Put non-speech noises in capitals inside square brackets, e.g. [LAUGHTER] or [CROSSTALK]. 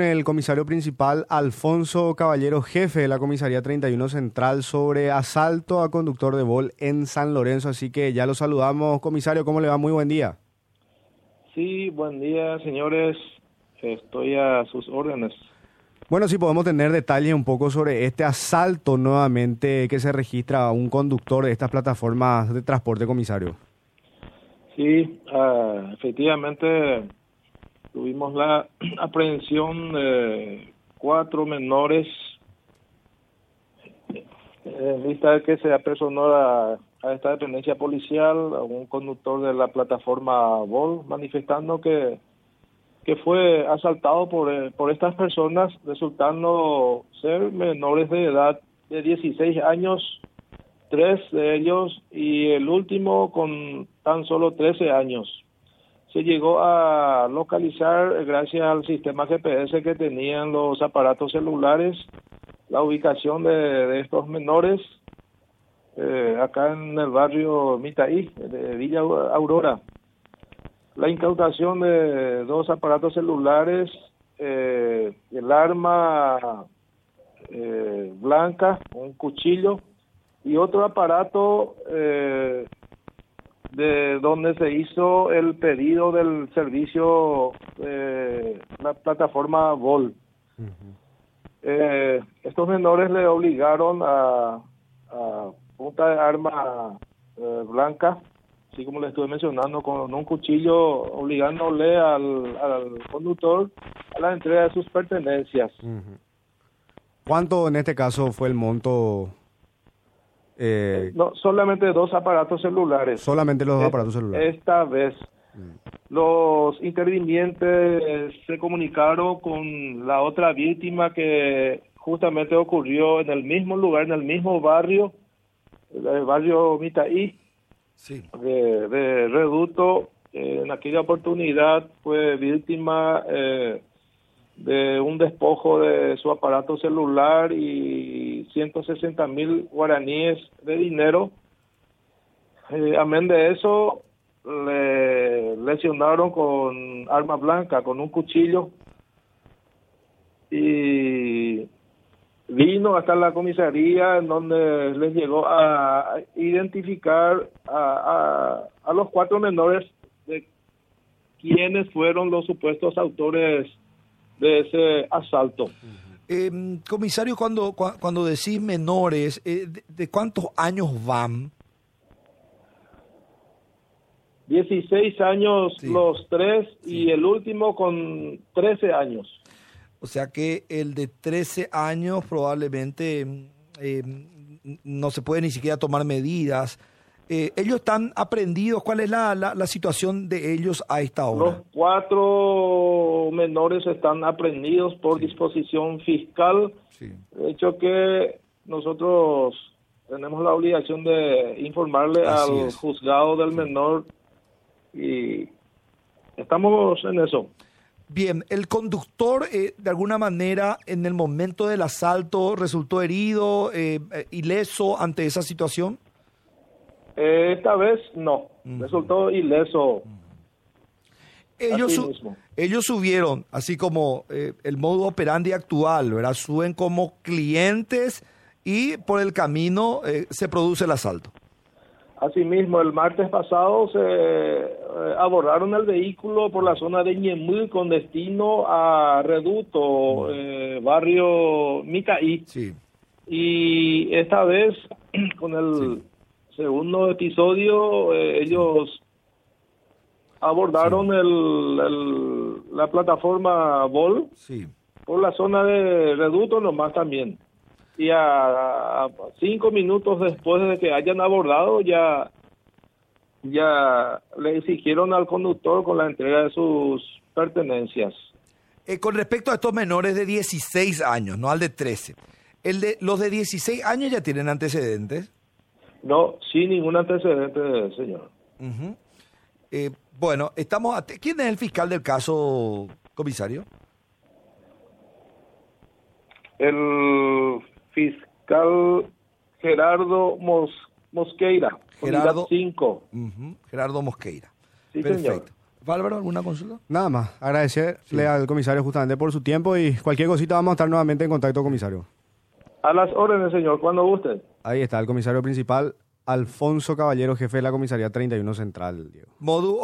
El comisario principal Alfonso Caballero, jefe de la comisaría 31 Central, sobre asalto a conductor de Vol en San Lorenzo. Así que ya lo saludamos, comisario. ¿Cómo le va? Muy buen día. Sí, buen día, señores. Estoy a sus órdenes. Bueno, si podemos tener detalles un poco sobre este asalto nuevamente que se registra a un conductor de estas plataformas de transporte, comisario. Sí, uh, efectivamente tuvimos la [CLEARS THROAT] aprehensión de cuatro menores en vista de que se apersonó a, esta dependencia policial a un conductor de la plataforma Vol manifestando que que fue asaltado por, eh, por estas personas resultando ser menores de edad de 16 años, tres de ellos y el último con tan solo 13 años se llegó a localizar gracias al sistema GPS que tenían los aparatos celulares la ubicación de, estos menores eh, acá en el barrio Mitaí, de Villa Aurora. La incautación de dos aparatos celulares, eh, el arma eh, blanca, un cuchillo y otro aparato eh, de donde se hizo el pedido del servicio de la plataforma Vol. Uh -huh. eh, estos menores le obligaron a, a punta de arma eh, blanca, así como le estuve mencionando, con un cuchillo obligándole al, al conductor a la entrega de sus pertenencias. Uh -huh. ¿Cuánto en este caso fue el monto eh, no, solamente dos aparatos celulares. Solamente los dos es, aparatos celulares. Esta vez. Mm. Los intervinientes se comunicaron con la otra víctima que justamente ocurrió en el mismo lugar, en el mismo barrio, el barrio Mitaí, sí. de, de Reducto. Eh, en aquella oportunidad fue víctima eh, de un despojo de su aparato celular y 160 mil guaraníes de dinero. Eh, amén de eso, le lesionaron con arma blanca, con un cuchillo. Y vino hasta la comisaría en donde les llegó a identificar a, a, a los cuatro menores de quienes fueron los supuestos autores de ese asalto. Eh, comisario, cuando, cuando decís menores, eh, de, ¿de, cuántos años van? 16 años sí. los tres sí. y el último con 13 años. O sea que el de 13 años probablemente eh, no se puede ni siquiera tomar medidas. Eh, ellos están aprendidos. ¿Cuál es la, la, la, situación de ellos a esta hora? Los cuatro menores están aprendidos por sí. disposición fiscal. Sí. De hecho que nosotros tenemos la obligación de informarle Así al es. juzgado del menor y estamos en eso. Bien, el conductor eh, de alguna manera en el momento del asalto resultó herido, eh, ileso ante esa situación. Eh, esta vez no, resultó ileso. Ellos, ellos subieron, así como eh, el modo operandi actual, ¿verdad? Suben como clientes y por el camino eh, se produce el asalto. Asimismo, el martes pasado se eh, abordaron el vehículo por la zona de Ñemú con destino a Reduto, barrio Micaí. Sí. Y esta vez, [CLEARS THROAT] con el... Sí segundo episodio, eh, ellos abordaron sí. el, el, la plataforma Vol sí. por la zona de Reducto nomás también. Y a, a, cinco minutos después de que hayan abordado ya ya le exigieron al conductor con la entrega de sus pertenencias. Eh, con respecto a estos menores de 16 años, no al de 13, el de, ¿los de 16 años ya tienen antecedentes? No, sin ningún antecedente, señor. Uh -huh. eh, bueno, estamos. ¿Quién es el fiscal del caso, comisario? El fiscal Gerardo Mos Mosqueira, Gerardo 5. Uh -huh. Gerardo Mosqueira. Sí, Perfecto. Señor. Álvaro, ¿alguna consulta? Nada más, agradecerle al comisario justamente por su tiempo y cualquier cosita vamos a estar nuevamente en contacto, comisario. A las órdenes, señor, cuando guste. Ahí está el comisario principal, Alfonso Caballero, jefe de la comisaría 31 Central, Diego. Modu